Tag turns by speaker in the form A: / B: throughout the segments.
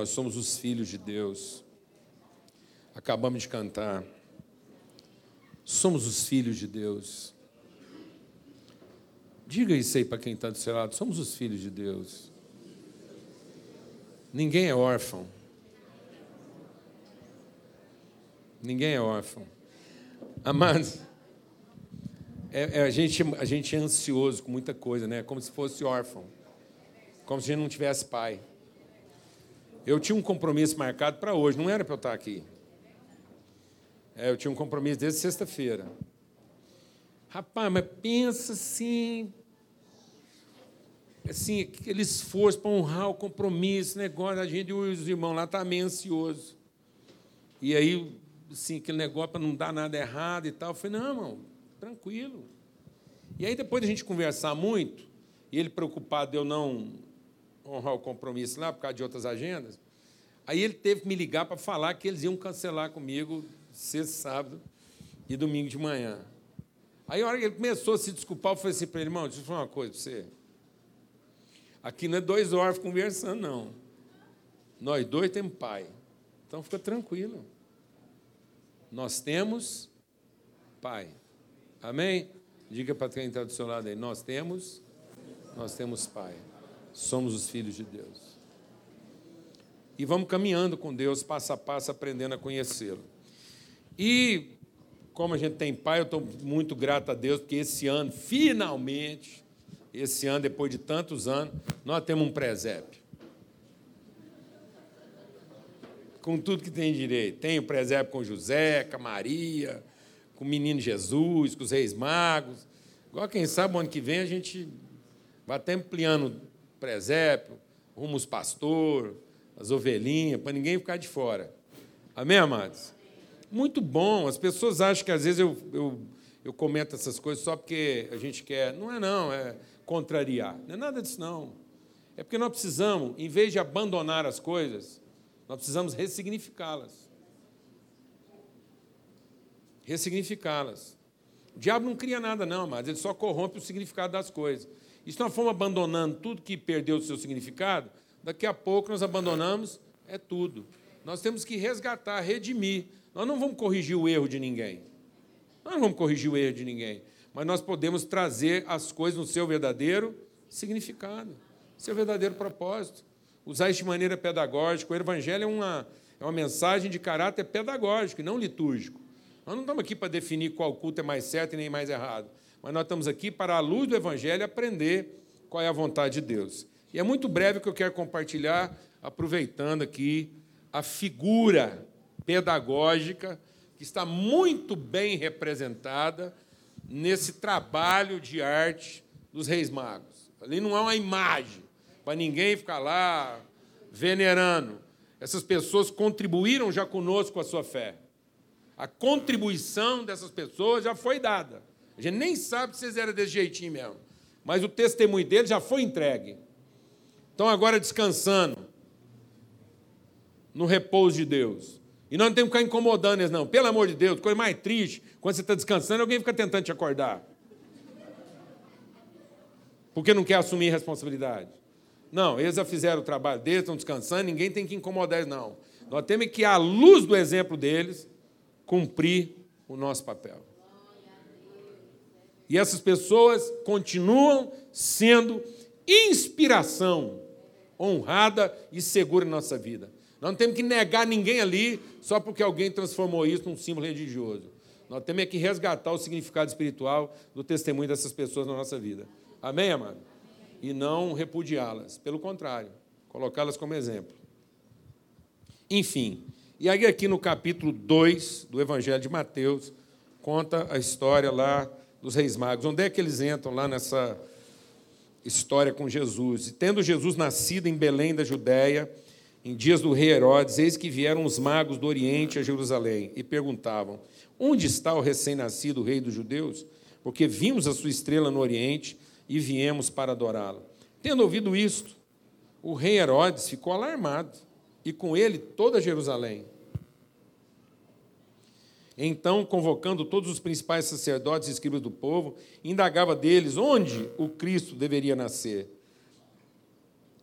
A: Nós somos os filhos de Deus. Acabamos de cantar. Somos os filhos de Deus. Diga isso aí para quem está do seu lado. Somos os filhos de Deus. Ninguém é órfão. Ninguém é órfão. Amados, é, é, a, gente, a gente é ansioso com muita coisa, né? Como se fosse órfão. Como se a gente não tivesse pai. Eu tinha um compromisso marcado para hoje, não era para eu estar aqui. É, eu tinha um compromisso desde sexta-feira. Rapaz, mas pensa assim. Assim, aquele esforço para honrar o compromisso, negócio, a gente os irmãos lá estavam tá meio ansioso. E aí, assim, aquele negócio para não dar nada errado e tal. Eu falei, não, irmão, tranquilo. E aí, depois de a gente conversar muito, e ele preocupado de eu não honrar o compromisso lá por causa de outras agendas. Aí ele teve que me ligar para falar que eles iam cancelar comigo sexta, sábado e domingo de manhã. Aí, a hora que ele começou a se desculpar, eu falei assim para ele, irmão, deixa eu falar uma coisa para você. Aqui não é dois órfãos conversando, não. Nós dois temos pai. Então fica tranquilo. Nós temos pai. Amém? Diga para quem está do seu lado aí. Nós temos, nós temos pai somos os filhos de Deus. E vamos caminhando com Deus, passo a passo, aprendendo a conhecê-lo. E, como a gente tem pai, eu estou muito grato a Deus, porque esse ano, finalmente, esse ano, depois de tantos anos, nós temos um presépio. Com tudo que tem direito. Tem o presépio com José, com Maria, com o menino Jesus, com os reis magos. Igual quem sabe, o ano que vem a gente vai até ampliando presépio, rumo pastor, as ovelhinhas, para ninguém ficar de fora. Amém, amados? Muito bom. As pessoas acham que às vezes eu, eu, eu comento essas coisas só porque a gente quer. Não é não, é contrariar. Não é nada disso não. É porque nós precisamos, em vez de abandonar as coisas, nós precisamos ressignificá-las. Ressignificá-las. O diabo não cria nada, não, mas ele só corrompe o significado das coisas. E se nós formos abandonando tudo que perdeu o seu significado, daqui a pouco nós abandonamos é tudo. Nós temos que resgatar, redimir. Nós não vamos corrigir o erro de ninguém. Nós não vamos corrigir o erro de ninguém. Mas nós podemos trazer as coisas no seu verdadeiro significado, seu verdadeiro propósito. Usar isso de maneira pedagógica. O Evangelho é uma, é uma mensagem de caráter pedagógico e não litúrgico. Nós não estamos aqui para definir qual culto é mais certo e nem mais errado mas nós estamos aqui para, à luz do Evangelho, aprender qual é a vontade de Deus. E é muito breve o que eu quero compartilhar, aproveitando aqui a figura pedagógica que está muito bem representada nesse trabalho de arte dos Reis Magos. Ali não há uma imagem para ninguém ficar lá venerando. Essas pessoas contribuíram já conosco com a sua fé. A contribuição dessas pessoas já foi dada. A gente nem sabe se eles eram desse jeitinho mesmo. Mas o testemunho deles já foi entregue. Estão agora descansando no repouso de Deus. E nós não temos que ficar incomodando eles, não. Pelo amor de Deus, coisa mais triste, quando você está descansando, alguém fica tentando te acordar. Porque não quer assumir responsabilidade. Não, eles já fizeram o trabalho deles, estão descansando, ninguém tem que incomodar eles, não. Nós temos que, à luz do exemplo deles, cumprir o nosso papel. E essas pessoas continuam sendo inspiração honrada e segura em nossa vida. Nós não temos que negar ninguém ali só porque alguém transformou isso num símbolo religioso. Nós temos que resgatar o significado espiritual do testemunho dessas pessoas na nossa vida. Amém, amado? E não repudiá-las. Pelo contrário, colocá-las como exemplo. Enfim, e aí aqui no capítulo 2 do Evangelho de Mateus, conta a história lá dos reis magos. Onde é que eles entram lá nessa história com Jesus? E tendo Jesus nascido em Belém da Judéia, em dias do rei Herodes, eis que vieram os magos do Oriente a Jerusalém e perguntavam: Onde está o recém-nascido rei dos judeus? Porque vimos a sua estrela no Oriente e viemos para adorá-lo. Tendo ouvido isto, o rei Herodes ficou alarmado, e com ele toda Jerusalém. Então, convocando todos os principais sacerdotes e escribas do povo, indagava deles onde o Cristo deveria nascer.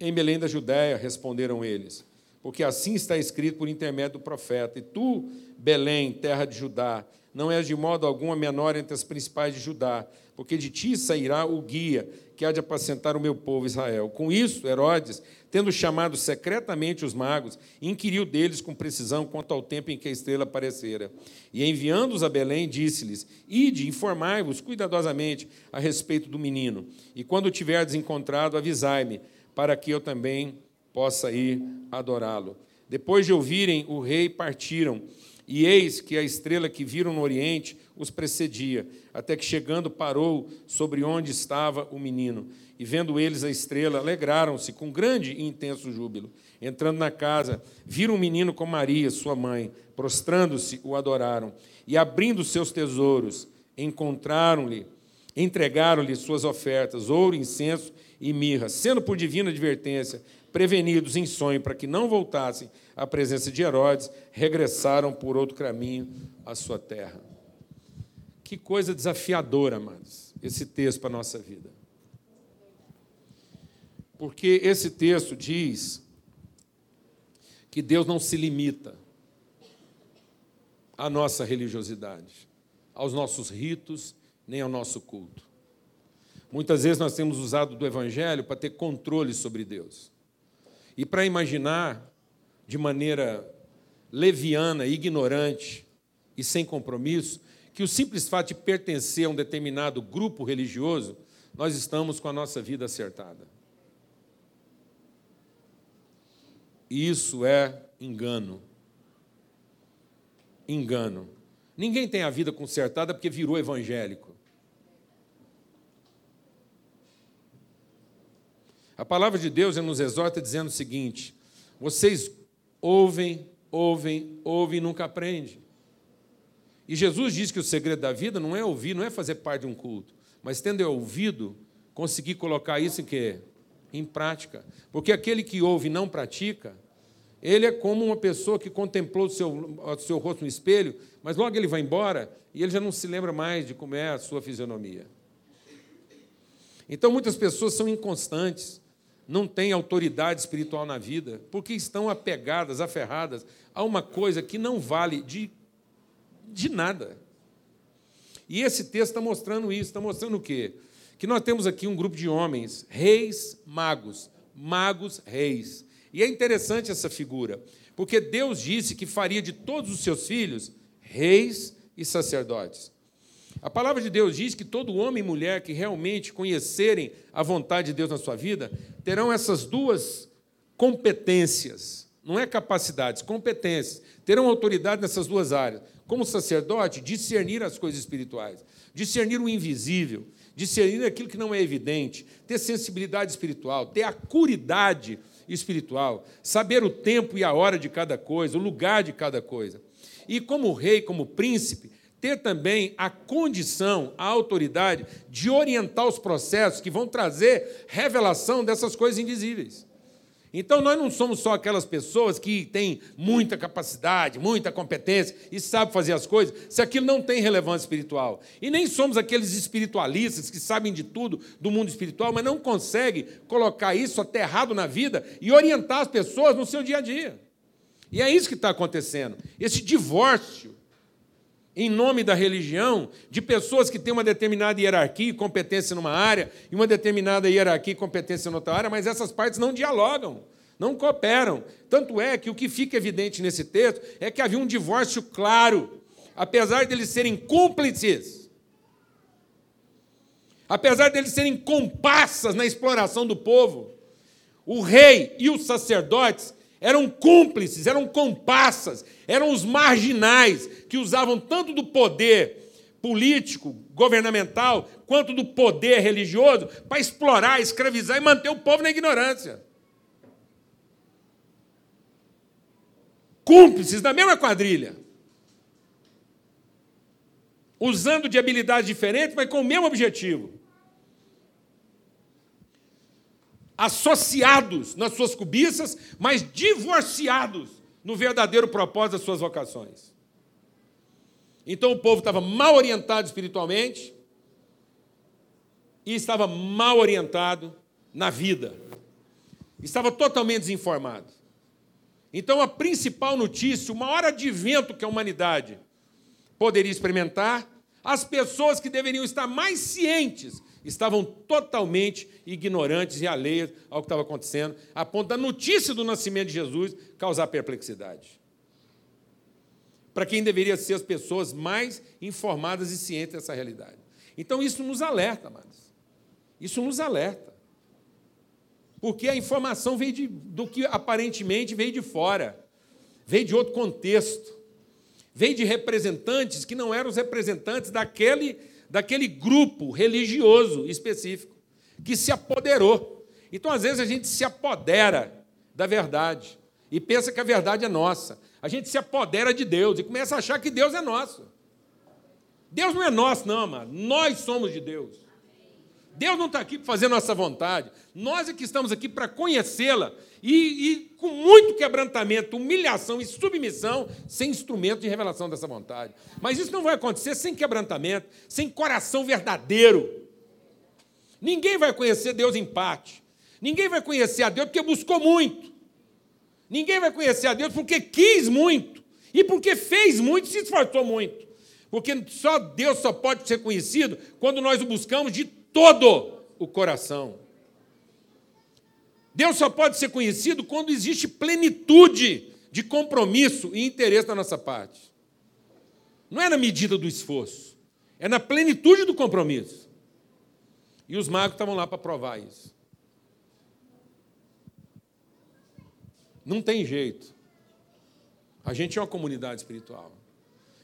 A: Em Belém da Judéia, responderam eles. porque assim está escrito por intermédio do profeta. E tu, Belém, terra de Judá, não és de modo algum a menor entre as principais de Judá, porque de ti sairá o guia que há de apacentar o meu povo Israel. Com isso, Herodes, tendo chamado secretamente os magos, inquiriu deles com precisão quanto ao tempo em que a estrela aparecera. E enviando-os a Belém, disse-lhes: Ide, informai-vos cuidadosamente a respeito do menino, e quando o tiverdes encontrado, avisai-me, para que eu também possa ir adorá-lo. Depois de ouvirem o rei, partiram. E eis que a estrela que viram no oriente os precedia, até que chegando parou sobre onde estava o menino. E vendo eles a estrela, alegraram-se com grande e intenso júbilo. Entrando na casa, viram o menino com Maria, sua mãe, prostrando-se, o adoraram. E abrindo seus tesouros, encontraram-lhe, entregaram-lhe suas ofertas, ouro, incenso e mirra, sendo por divina advertência prevenidos em sonho para que não voltassem à presença de Herodes, regressaram por outro caminho à sua terra. Que coisa desafiadora, amados, esse texto para a nossa vida. Porque esse texto diz que Deus não se limita à nossa religiosidade, aos nossos ritos, nem ao nosso culto. Muitas vezes nós temos usado do Evangelho para ter controle sobre Deus. E para imaginar de maneira leviana, ignorante e sem compromisso, que o simples fato de pertencer a um determinado grupo religioso, nós estamos com a nossa vida acertada. Isso é engano. Engano. Ninguém tem a vida consertada porque virou evangélico. A palavra de Deus nos exorta dizendo o seguinte: vocês ouvem, ouvem, ouvem e nunca aprendem. E Jesus diz que o segredo da vida não é ouvir, não é fazer parte de um culto, mas tendo ouvido, conseguir colocar isso em quê? Em prática. Porque aquele que ouve e não pratica, ele é como uma pessoa que contemplou o seu, o seu rosto no espelho, mas logo ele vai embora e ele já não se lembra mais de como é a sua fisionomia. Então muitas pessoas são inconstantes, não têm autoridade espiritual na vida, porque estão apegadas, aferradas a uma coisa que não vale de, de nada. E esse texto está mostrando isso, está mostrando o quê? Que nós temos aqui um grupo de homens, reis magos, magos reis. E é interessante essa figura, porque Deus disse que faria de todos os seus filhos reis e sacerdotes. A palavra de Deus diz que todo homem e mulher que realmente conhecerem a vontade de Deus na sua vida terão essas duas competências, não é capacidades, competências, terão autoridade nessas duas áreas. Como sacerdote, discernir as coisas espirituais, discernir o invisível, discernir aquilo que não é evidente, ter sensibilidade espiritual, ter acuridade espiritual, saber o tempo e a hora de cada coisa, o lugar de cada coisa. E como rei, como príncipe, ter também a condição, a autoridade de orientar os processos que vão trazer revelação dessas coisas invisíveis. Então, nós não somos só aquelas pessoas que têm muita capacidade, muita competência e sabem fazer as coisas, se aquilo não tem relevância espiritual. E nem somos aqueles espiritualistas que sabem de tudo do mundo espiritual, mas não conseguem colocar isso aterrado na vida e orientar as pessoas no seu dia a dia. E é isso que está acontecendo. Esse divórcio em nome da religião, de pessoas que têm uma determinada hierarquia e competência numa área e uma determinada hierarquia e competência em outra área, mas essas partes não dialogam, não cooperam. Tanto é que o que fica evidente nesse texto é que havia um divórcio claro, apesar deles serem cúmplices, apesar deles serem comparsas na exploração do povo. O rei e os sacerdotes eram cúmplices, eram comparsas, eram os marginais que usavam tanto do poder político, governamental, quanto do poder religioso para explorar, escravizar e manter o povo na ignorância. Cúmplices da mesma quadrilha. Usando de habilidades diferentes, mas com o mesmo objetivo. Associados nas suas cobiças, mas divorciados no verdadeiro propósito das suas vocações. Então o povo estava mal orientado espiritualmente e estava mal orientado na vida. Estava totalmente desinformado. Então, a principal notícia, o maior advento que a humanidade poderia experimentar, as pessoas que deveriam estar mais cientes estavam totalmente ignorantes e alheias ao que estava acontecendo, a ponto da notícia do nascimento de Jesus causar perplexidade. Para quem deveria ser as pessoas mais informadas e cientes dessa realidade. Então, isso nos alerta, amados. Isso nos alerta. Porque a informação veio de, do que aparentemente veio de fora, veio de outro contexto, veio de representantes que não eram os representantes daquele daquele grupo religioso específico que se apoderou. Então, às vezes, a gente se apodera da verdade e pensa que a verdade é nossa. A gente se apodera de Deus e começa a achar que Deus é nosso. Deus não é nosso, não, amado. Nós somos de Deus. Deus não está aqui para fazer nossa vontade. Nós é que estamos aqui para conhecê-la e, e, com muito quebrantamento, humilhação e submissão, sem instrumento de revelação dessa vontade. Mas isso não vai acontecer sem quebrantamento, sem coração verdadeiro. Ninguém vai conhecer Deus em parte. Ninguém vai conhecer a Deus porque buscou muito. Ninguém vai conhecer a Deus porque quis muito e porque fez muito e se esforçou muito. Porque só Deus só pode ser conhecido quando nós o buscamos de todo o coração. Deus só pode ser conhecido quando existe plenitude de compromisso e interesse da nossa parte. Não é na medida do esforço, é na plenitude do compromisso. E os magos estavam lá para provar isso. Não tem jeito. A gente é uma comunidade espiritual.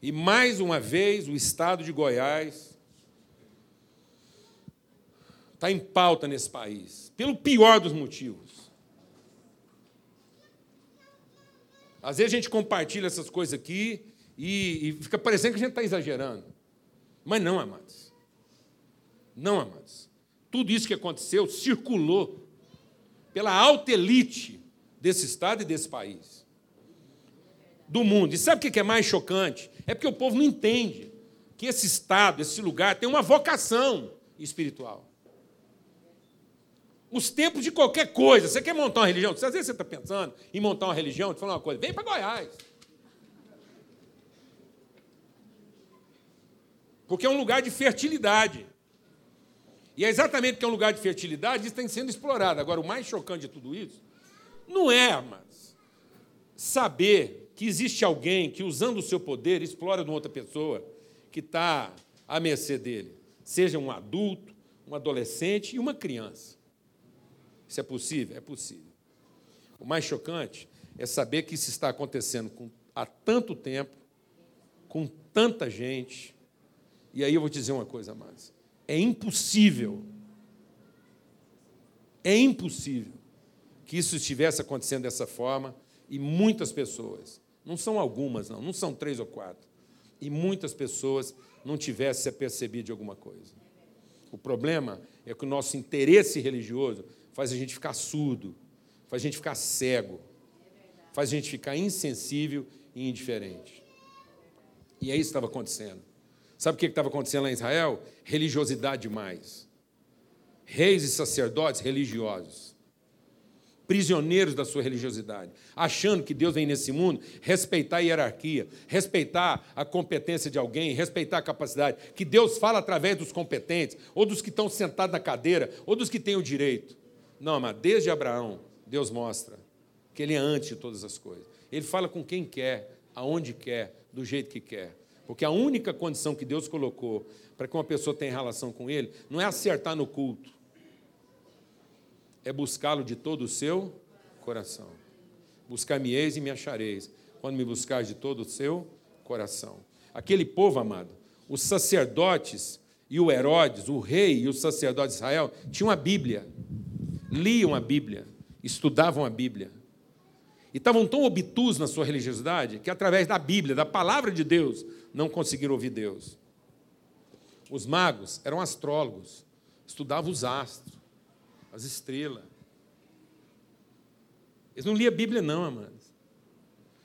A: E mais uma vez o estado de Goiás está em pauta nesse país, pelo pior dos motivos. Às vezes a gente compartilha essas coisas aqui e, e fica parecendo que a gente está exagerando. Mas não, amados. Não, amados. Tudo isso que aconteceu circulou pela alta elite desse estado e desse país. Do mundo. E sabe o que é mais chocante? É porque o povo não entende que esse estado, esse lugar, tem uma vocação espiritual os tempos de qualquer coisa. Você quer montar uma religião? Às vezes você está pensando em montar uma religião, te falar uma coisa, vem para Goiás. Porque é um lugar de fertilidade. E é exatamente porque é um lugar de fertilidade, isso está sendo explorado. Agora, o mais chocante de tudo isso não é, mas saber que existe alguém que, usando o seu poder, explora uma outra pessoa que está à mercê dele, seja um adulto, um adolescente e uma criança. Isso é possível? É possível. O mais chocante é saber que isso está acontecendo com, há tanto tempo, com tanta gente. E aí eu vou te dizer uma coisa mais. É impossível, é impossível que isso estivesse acontecendo dessa forma e muitas pessoas, não são algumas, não, não são três ou quatro, e muitas pessoas não tivessem se apercebido de alguma coisa. O problema é que o nosso interesse religioso faz a gente ficar surdo, faz a gente ficar cego, faz a gente ficar insensível e indiferente. E é isso que estava acontecendo. Sabe o que estava acontecendo lá em Israel? Religiosidade demais. Reis e sacerdotes religiosos. Prisioneiros da sua religiosidade. Achando que Deus vem nesse mundo respeitar a hierarquia, respeitar a competência de alguém, respeitar a capacidade. Que Deus fala através dos competentes, ou dos que estão sentados na cadeira, ou dos que têm o direito. Não, mas desde Abraão, Deus mostra que Ele é antes de todas as coisas. Ele fala com quem quer, aonde quer, do jeito que quer. Porque a única condição que Deus colocou para que uma pessoa tenha relação com Ele não é acertar no culto, é buscá-lo de todo o seu coração. Buscar-me-eis e me achareis, quando me buscares de todo o seu coração. Aquele povo, amado, os sacerdotes e o Herodes, o rei e o sacerdote de Israel, tinham a Bíblia liam a Bíblia, estudavam a Bíblia. E estavam tão obtusos na sua religiosidade que, através da Bíblia, da palavra de Deus, não conseguiram ouvir Deus. Os magos eram astrólogos, estudavam os astros, as estrelas. Eles não liam a Bíblia, não, amados.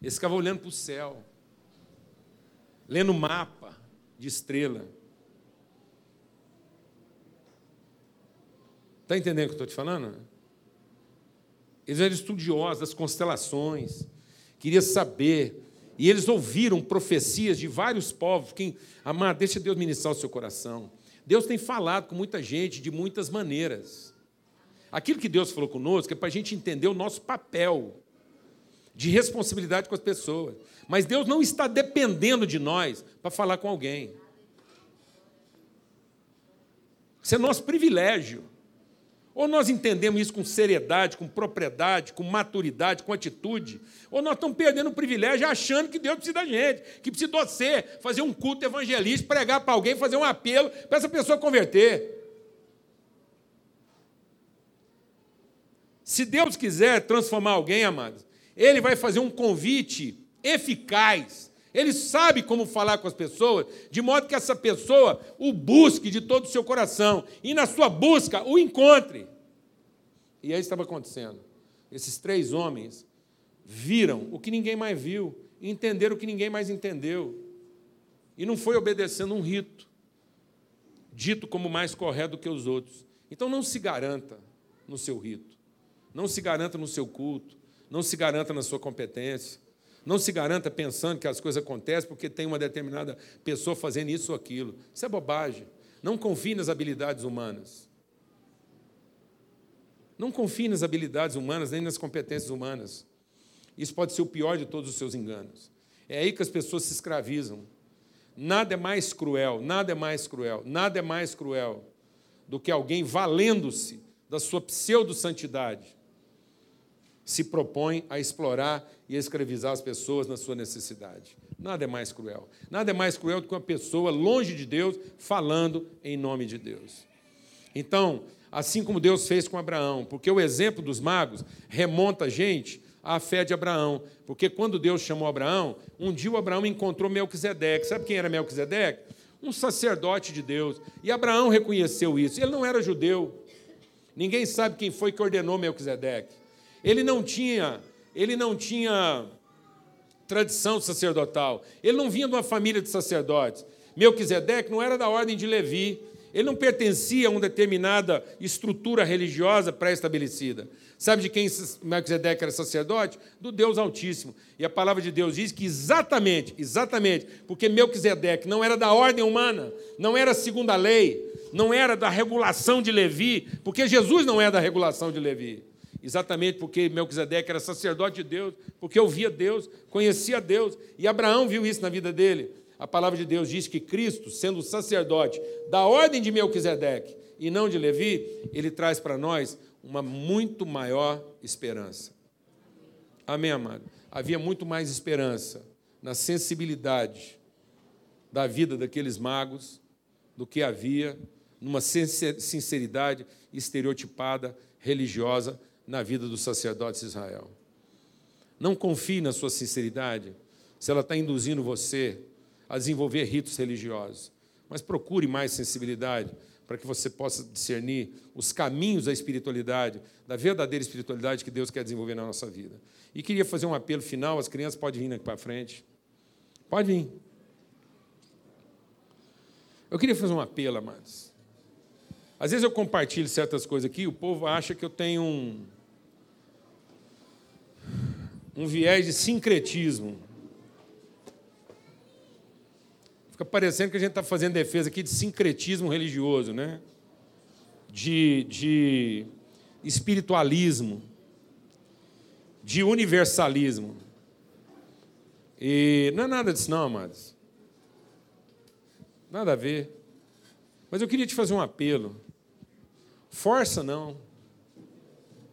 A: Eles ficavam olhando para o céu, lendo mapa de estrela. Está entendendo o que eu estou te falando? Eles eram estudiosos das constelações, queriam saber. E eles ouviram profecias de vários povos. Quem, amado, deixa Deus ministrar o seu coração. Deus tem falado com muita gente de muitas maneiras. Aquilo que Deus falou conosco é para a gente entender o nosso papel de responsabilidade com as pessoas. Mas Deus não está dependendo de nós para falar com alguém. Isso é nosso privilégio. Ou nós entendemos isso com seriedade, com propriedade, com maturidade, com atitude, ou nós estamos perdendo o privilégio achando que Deus precisa da gente, que precisa de você fazer um culto evangelista, pregar para alguém, fazer um apelo para essa pessoa converter. Se Deus quiser transformar alguém, amados, Ele vai fazer um convite eficaz. Ele sabe como falar com as pessoas, de modo que essa pessoa o busque de todo o seu coração e, na sua busca, o encontre. E aí estava acontecendo. Esses três homens viram o que ninguém mais viu, entenderam o que ninguém mais entendeu. E não foi obedecendo um rito, dito como mais correto do que os outros. Então não se garanta no seu rito, não se garanta no seu culto, não se garanta na sua competência, não se garanta pensando que as coisas acontecem porque tem uma determinada pessoa fazendo isso ou aquilo. Isso é bobagem. Não confie nas habilidades humanas. Não confie nas habilidades humanas nem nas competências humanas. Isso pode ser o pior de todos os seus enganos. É aí que as pessoas se escravizam. Nada é mais cruel, nada é mais cruel, nada é mais cruel do que alguém valendo-se da sua pseudo-santidade se propõe a explorar e a escravizar as pessoas na sua necessidade. Nada é mais cruel. Nada é mais cruel do que uma pessoa longe de Deus falando em nome de Deus. Então, assim como Deus fez com Abraão, porque o exemplo dos magos remonta a gente à fé de Abraão. Porque quando Deus chamou Abraão, um dia o Abraão encontrou Melquisedeque. Sabe quem era Melquisedeque? Um sacerdote de Deus. E Abraão reconheceu isso. Ele não era judeu. Ninguém sabe quem foi que ordenou Melquisedeque. Ele não tinha, ele não tinha tradição sacerdotal. Ele não vinha de uma família de sacerdotes. Melquisedeque não era da ordem de Levi. Ele não pertencia a uma determinada estrutura religiosa pré-estabelecida. Sabe de quem Melquisedeque era sacerdote? Do Deus Altíssimo. E a palavra de Deus diz que exatamente, exatamente, porque Melquisedeque não era da ordem humana, não era segundo a lei, não era da regulação de Levi, porque Jesus não é da regulação de Levi. Exatamente porque Melquisedeque era sacerdote de Deus, porque ouvia Deus, conhecia Deus, e Abraão viu isso na vida dele. A palavra de Deus diz que Cristo, sendo sacerdote da ordem de Melquisedeque e não de Levi, ele traz para nós uma muito maior esperança. Amém, amado? Havia muito mais esperança na sensibilidade da vida daqueles magos do que havia numa sinceridade estereotipada religiosa na vida dos sacerdotes de Israel. Não confie na sua sinceridade se ela está induzindo você a desenvolver ritos religiosos, mas procure mais sensibilidade para que você possa discernir os caminhos da espiritualidade, da verdadeira espiritualidade que Deus quer desenvolver na nossa vida. E queria fazer um apelo final, as crianças podem vir aqui para frente. Pode vir. Eu queria fazer um apelo, amados. Às vezes eu compartilho certas coisas aqui, o povo acha que eu tenho um, um viés de sincretismo. Fica parecendo que a gente está fazendo defesa aqui de sincretismo religioso, né? de, de espiritualismo, de universalismo. E não é nada disso, não, amados. Nada a ver. Mas eu queria te fazer um apelo. Força não.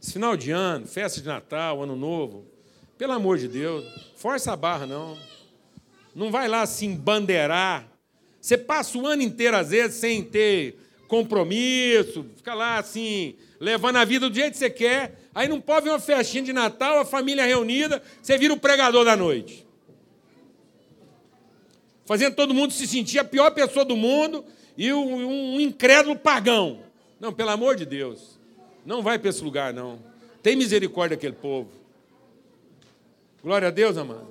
A: Esse final de ano, festa de Natal, Ano Novo, pelo amor de Deus, força a barra não. Não vai lá se bandeirar. Você passa o ano inteiro, às vezes, sem ter compromisso, fica lá assim, levando a vida do jeito que você quer. Aí não pode ver uma festinha de Natal, a família reunida, você vira o pregador da noite. Fazendo todo mundo se sentir a pior pessoa do mundo e um incrédulo pagão. Não, pelo amor de Deus. Não vai para esse lugar, não. Tem misericórdia daquele povo. Glória a Deus, amado.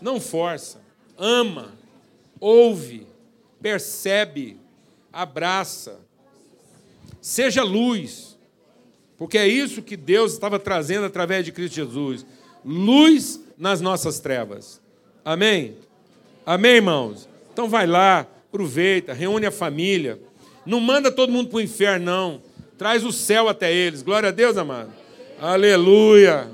A: Não força. Ama. Ouve. Percebe. Abraça. Seja luz. Porque é isso que Deus estava trazendo através de Cristo Jesus luz nas nossas trevas. Amém? Amém, irmãos? Então vai lá, aproveita, reúne a família. Não manda todo mundo para o inferno, não. Traz o céu até eles. Glória a Deus, amado. Aleluia.